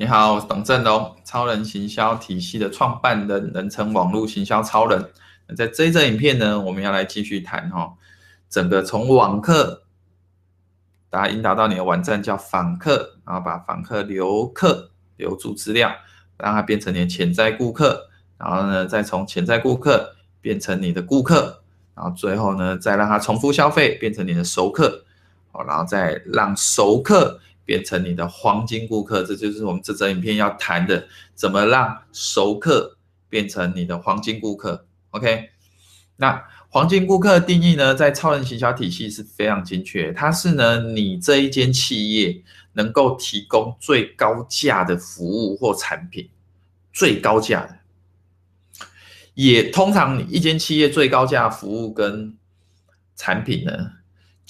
你好，董振龙，超人行销体系的创办人，人称网络行销超人。那在这一则影片呢，我们要来继续谈哈，整个从网客，大家引导到你的网站叫访客，然后把访客留客留住资料，让它变成你的潜在顾客，然后呢，再从潜在顾客变成你的顾客，然后最后呢，再让它重复消费，变成你的熟客，好，然后再让熟客。变成你的黄金顾客，这就是我们这支影片要谈的，怎么让熟客变成你的黄金顾客。OK，那黄金顾客的定义呢，在超人行销体系是非常精确，它是呢，你这一间企业能够提供最高价的服务或产品，最高价的，也通常你一间企业最高价服务跟产品呢，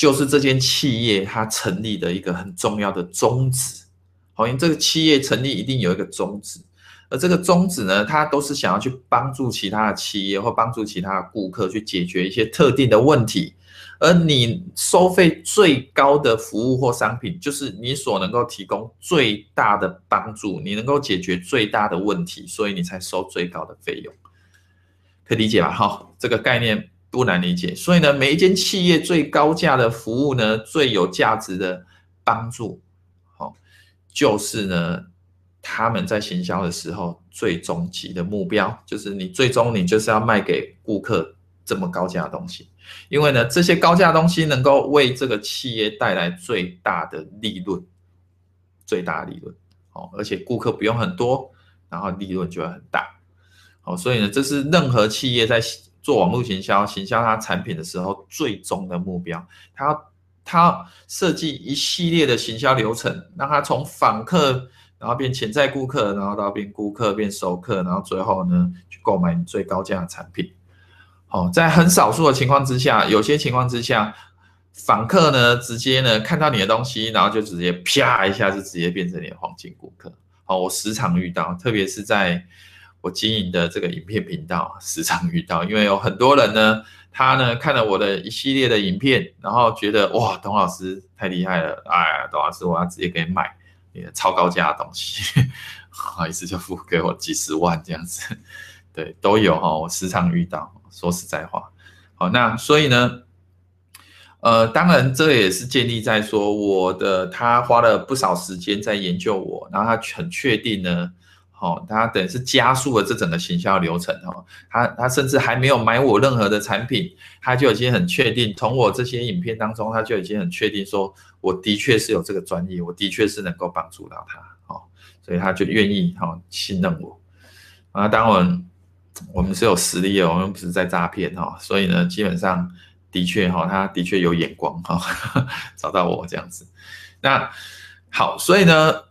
就是这间企业它成立的一个很重要的宗旨，好，因为这个企业成立一定有一个宗旨，而这个宗旨呢，它都是想要去帮助其他的企业或帮助其他的顾客去解决一些特定的问题，而你收费最高的服务或商品，就是你所能够提供最大的帮助，你能够解决最大的问题，所以你才收最高的费用，可以理解吧？哈，这个概念。不难理解，所以呢，每一间企业最高价的服务呢，最有价值的帮助，好，就是呢，他们在行销的时候最终极的目标，就是你最终你就是要卖给顾客这么高价的东西，因为呢，这些高价的东西能够为这个企业带来最大的利润，最大利润，好，而且顾客不用很多，然后利润就会很大，好，所以呢，这是任何企业在。做网络行销，行销它产品的时候，最终的目标，它它设计一系列的行销流程，让它从访客，然后变潜在顾客，然后到变顾客，变熟客，然后最后呢，去购买你最高价的产品。好，在很少数的情况之下，有些情况之下，访客呢，直接呢看到你的东西，然后就直接啪一下就直接变成你的黄金顾客。好，我时常遇到，特别是在。我经营的这个影片频道时常遇到，因为有很多人呢，他呢看了我的一系列的影片，然后觉得哇，董老师太厉害了，哎，董老师我要直接给你买你的超高价的东西，好意思就付给我几十万这样子，对，都有哈，我时常遇到。说实在话，好，那所以呢，呃，当然这也是建立在说我的他花了不少时间在研究我，然后他很确定呢。哦，他等于是加速了这整个行销流程哦，他他甚至还没有买我任何的产品，他就已经很确定，从我这些影片当中，他就已经很确定说，我的确是有这个专业，我的确是能够帮助到他，哦，所以他就愿意哈信任我。啊，当然我们是有实力的，我们不是在诈骗哈，所以呢，基本上的确哈，他的确有眼光哈，找到我这样子。那好，所以呢。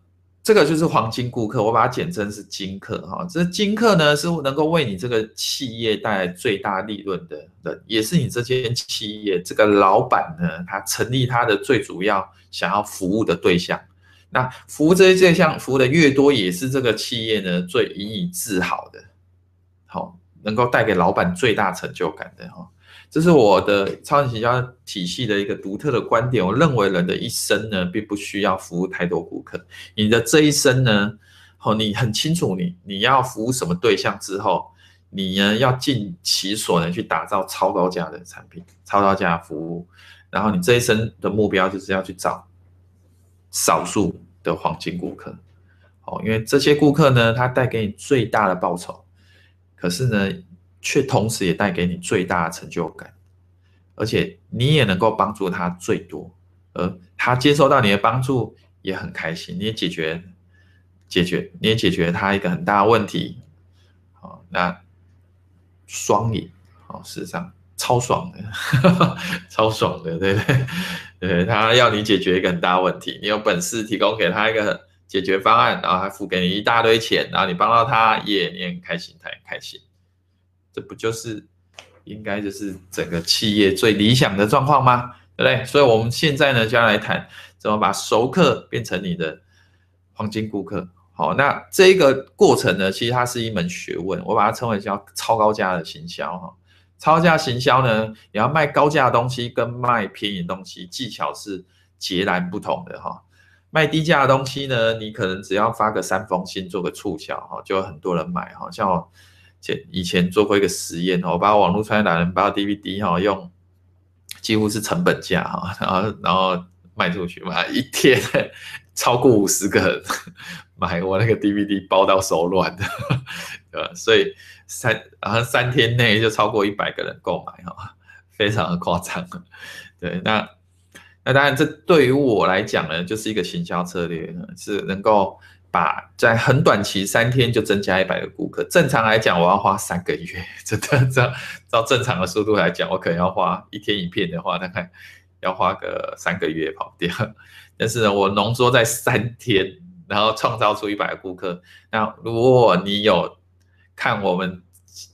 这个就是黄金顾客，我把它简称是金客哈。这金客呢，是能够为你这个企业带来最大利润的人，也是你这间企业这个老板呢，他成立他的最主要想要服务的对象。那服务这些对象服务的越多，也是这个企业呢最引以自豪的，好，能够带给老板最大成就感的哈。这是我的超人行销体系的一个独特的观点。我认为人的一生呢，并不需要服务太多顾客。你的这一生呢，哦，你很清楚你你要服务什么对象之后，你呢要尽其所能去打造超高价的产品、超高价的服务。然后你这一生的目标就是要去找少数的黄金顾客。哦，因为这些顾客呢，他带给你最大的报酬。可是呢，却同时也带给你最大的成就感，而且你也能够帮助他最多，而他接受到你的帮助也很开心，你也解决解决，你也解决他一个很大的问题，好，那双赢，好，事实上超爽的，超爽的，对不对？对，他要你解决一个很大问题，你有本事提供给他一个解决方案，然后还付给你一大堆钱，然后你帮到他，也你很开心，他很开心。这不就是应该就是整个企业最理想的状况吗？对不对？所以我们现在呢，就要来谈怎么把熟客变成你的黄金顾客。好，那这个过程呢，其实它是一门学问，我把它称为叫超高价的行销哈。超价行销呢，你要卖高价的东西跟卖便宜的东西，技巧是截然不同的哈。卖低价的东西呢，你可能只要发个三封信，做个促销哈，就有很多人买哈。像我前以前做过一个实验，我把网络创业达人把 DVD 哈用几乎是成本价哈，然后然后卖出去嘛，一天超过五十个人买我那个 DVD 包到手软的，对吧？所以三然后三天内就超过一百个人购买哈，非常的夸张。对，那。那当然，这对于我来讲呢，就是一个行销策略，是能够把在很短期三天就增加一百个顾客。正常来讲，我要花三个月，真的，照照正常的速度来讲，我可能要花一天一片的话，大概要花个三个月跑掉。但是呢，我浓缩在三天，然后创造出一百个顾客。那如果你有看我们。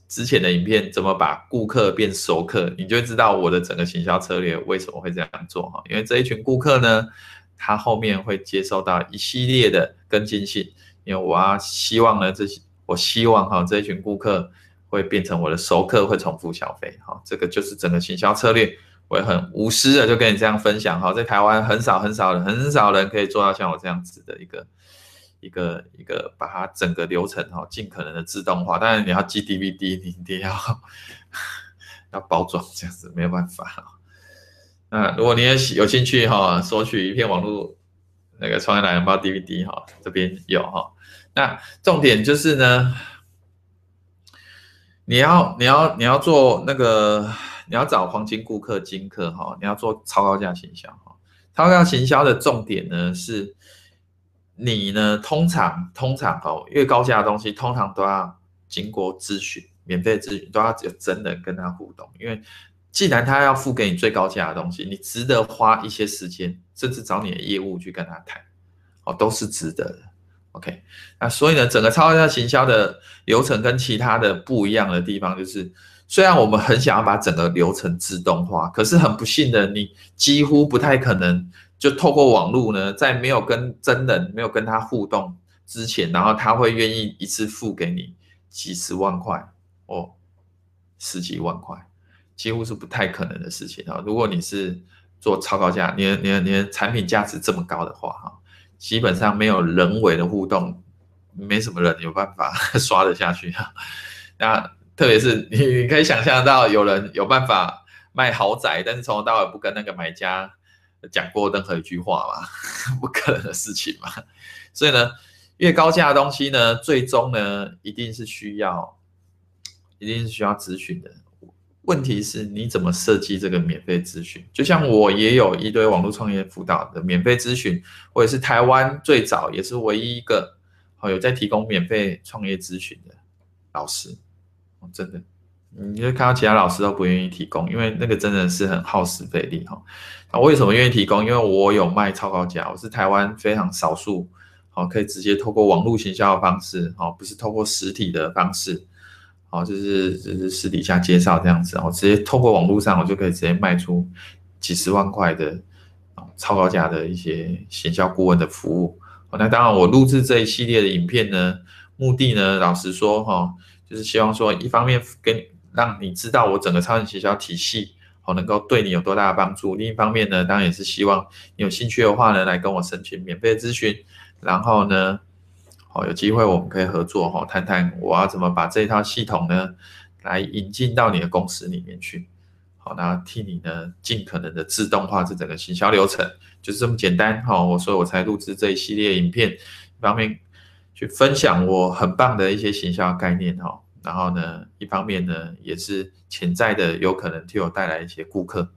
之前的影片怎么把顾客变熟客，你就知道我的整个行销策略为什么会这样做哈。因为这一群顾客呢，他后面会接收到一系列的跟进信，因为我要希望呢，这些我希望哈这一群顾客会变成我的熟客，会重复消费哈。这个就是整个行销策略，我也很无私的就跟你这样分享哈。在台湾很少很少人很少人可以做到像我这样子的一个。一个一个把它整个流程哈，尽可能的自动化。当然你要寄 DVD，你一定要 要包装这样子，没有办法。那如果你也有兴趣哈，索取一片网络那个创业懒人包 DVD 哈，这边有哈。那重点就是呢，你要你要你要做那个，你要找黄金顾客金客哈，你要做超高价行销哈。超高价行销的重点呢是。你呢？通常通常哦，越高价的东西，通常都要经过咨询，免费咨询都要有真人跟他互动。因为既然他要付给你最高价的东西，你值得花一些时间，甚至找你的业务去跟他谈，哦，都是值得的。OK，那所以呢，整个超高价行销的流程跟其他的不一样的地方，就是虽然我们很想要把整个流程自动化，可是很不幸的，你几乎不太可能。就透过网络呢，在没有跟真人、没有跟他互动之前，然后他会愿意一次付给你几十万块哦，十几万块，几乎是不太可能的事情啊！如果你是做超高价，你、你、你产品价值这么高的话，哈，基本上没有人为的互动，没什么人有办法 刷得下去哈。那特别是你，你可以想象到有人有办法卖豪宅，但是从头到尾不跟那个买家。讲过任何一句话嘛？不可能的事情嘛。所以呢，越高价的东西呢，最终呢，一定是需要，一定是需要咨询的。问题是你怎么设计这个免费咨询？就像我也有一堆网络创业辅导的免费咨询，我也是台湾最早也是唯一一个好有在提供免费创业咨询的老师。真的。你就看到其他老师都不愿意提供，因为那个真的是很耗时费力哈。那为什么愿意提供？因为我有卖超高价，我是台湾非常少数，好可以直接透过网络行销的方式，好不是透过实体的方式，哦就是就是私底下介绍这样子，我直接透过网络上，我就可以直接卖出几十万块的超高价的一些行销顾问的服务。哦那当然，我录制这一系列的影片呢，目的呢，老实说哈，就是希望说，一方面跟让你知道我整个超级行销体系，好能够对你有多大的帮助。另一方面呢，当然也是希望你有兴趣的话呢，来跟我申请免费咨询。然后呢，好有机会我们可以合作哈，谈谈我要怎么把这套系统呢，来引进到你的公司里面去。好，那替你呢尽可能的自动化这整个行销流程，就是这么简单哈。我所以我才录制这一系列影片，一方面去分享我很棒的一些行销概念哈。然后呢，一方面呢，也是潜在的有可能替我带来一些顾客，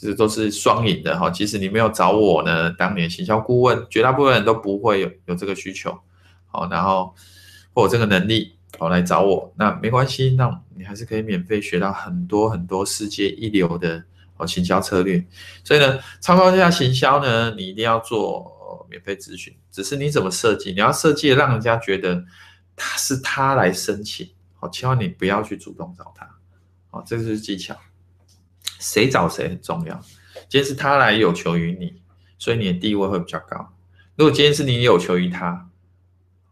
这，都是双赢的哈。即使你没有找我呢，当年行销顾问，绝大部分人都不会有有这个需求，好，然后或有这个能力，好来找我，那没关系，那你还是可以免费学到很多很多世界一流的哦行销策略。所以呢，超高价行销呢，你一定要做免费咨询，只是你怎么设计，你要设计让人家觉得。他是他来申请，好，千万你不要去主动找他，好，这个是技巧。谁找谁很重要。今天是他来有求于你，所以你的地位会比较高。如果今天是你有求于他，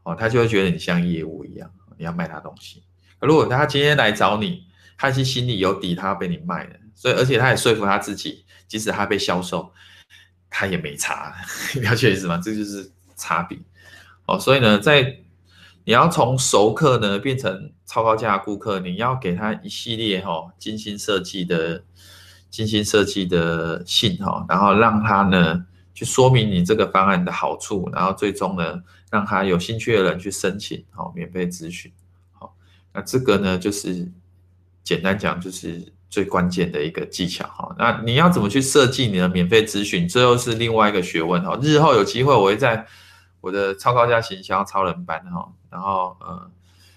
哦，他就会觉得你像业务一样，你要卖他东西。如果他今天来找你，他其实心里有底，他要被你卖的，所以而且他也说服他自己，即使他被销售，他也没差，你了解意思吗？这就是差别。哦，所以呢，在你要从熟客呢变成超高价顾客，你要给他一系列哈、哦、精心设计的精心设计的信哈、然后让他呢去说明你这个方案的好处，然后最终呢让他有兴趣的人去申请好、免费咨询。好、那这个呢就是简单讲就是。最关键的一个技巧哈，那你要怎么去设计你的免费咨询？这又是另外一个学问哈。日后有机会我会在我的超高价行销超人班哈，然后呃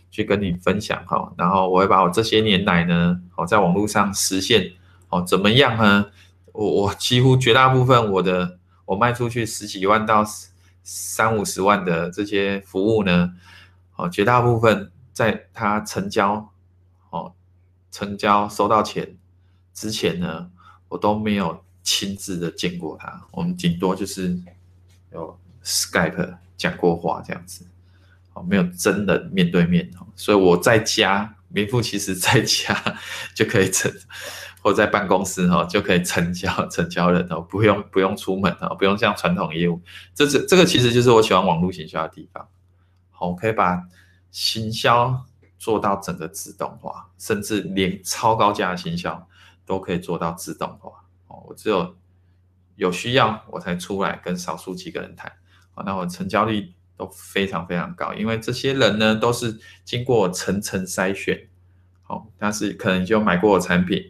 去跟你分享哈，然后我会把我这些年来呢，我在网络上实现哦怎么样呢？我我几乎绝大部分我的我卖出去十几万到三五十万的这些服务呢，哦绝大部分在它成交哦。成交收到钱之前呢，我都没有亲自的见过他，我们顶多就是有 Skype 讲过话这样子，哦，没有真的面对面哦，所以我在家名副其实在家 就可以成，或在办公室哈就可以成交 成交人哦，不用不用出门哦，不用像传统业务，这是这个其实就是我喜欢网络行销的地方，好，我可以把行销。做到整个自动化，甚至连超高价的行销都可以做到自动化哦。我只有有需要我才出来跟少数几个人谈，好那我成交率都非常非常高，因为这些人呢都是经过层层筛选，好，但是可能就买过我产品，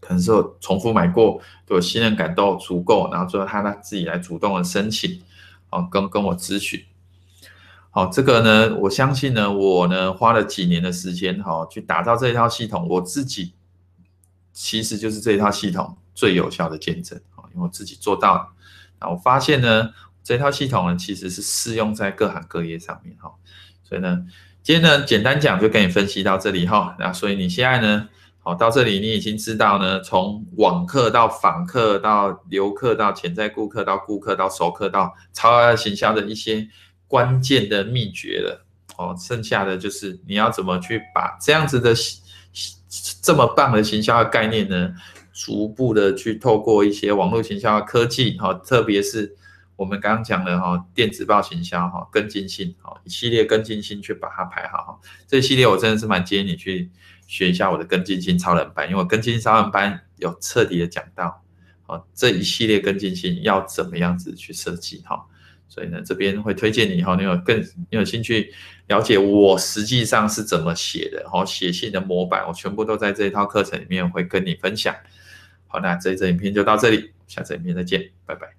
可能是重复买过，对我信任感都足够，然后最后他他自己来主动的申请，哦，跟跟我咨询。好，这个呢，我相信呢，我呢花了几年的时间，哈，去打造这一套系统，我自己其实就是这一套系统最有效的见证，啊，因为我自己做到了，啊，我发现呢，这套系统呢其实是适用在各行各业上面，哈，所以呢，今天呢简单讲就跟你分析到这里，哈，那所以你现在呢，好，到这里你已经知道呢，从网客到访客到留客到潜在顾客到顾客到熟客到超额行销的一些。关键的秘诀了哦，剩下的就是你要怎么去把这样子的这么棒的行销的概念呢，逐步的去透过一些网络行销的科技哈，特别是我们刚刚讲的哈电子报行销哈跟进性哈一系列跟进性去把它排好哈，这系列我真的是蛮建议你去学一下我的跟进性超人班，因为跟进超人班有彻底的讲到哦这一系列跟进性要怎么样子去设计哈。所以呢，这边会推荐你哈，你有更你有兴趣了解我实际上是怎么写的，哈，写信的模板，我全部都在这一套课程里面会跟你分享。好，那这一支影片就到这里，下次影片再见，拜拜。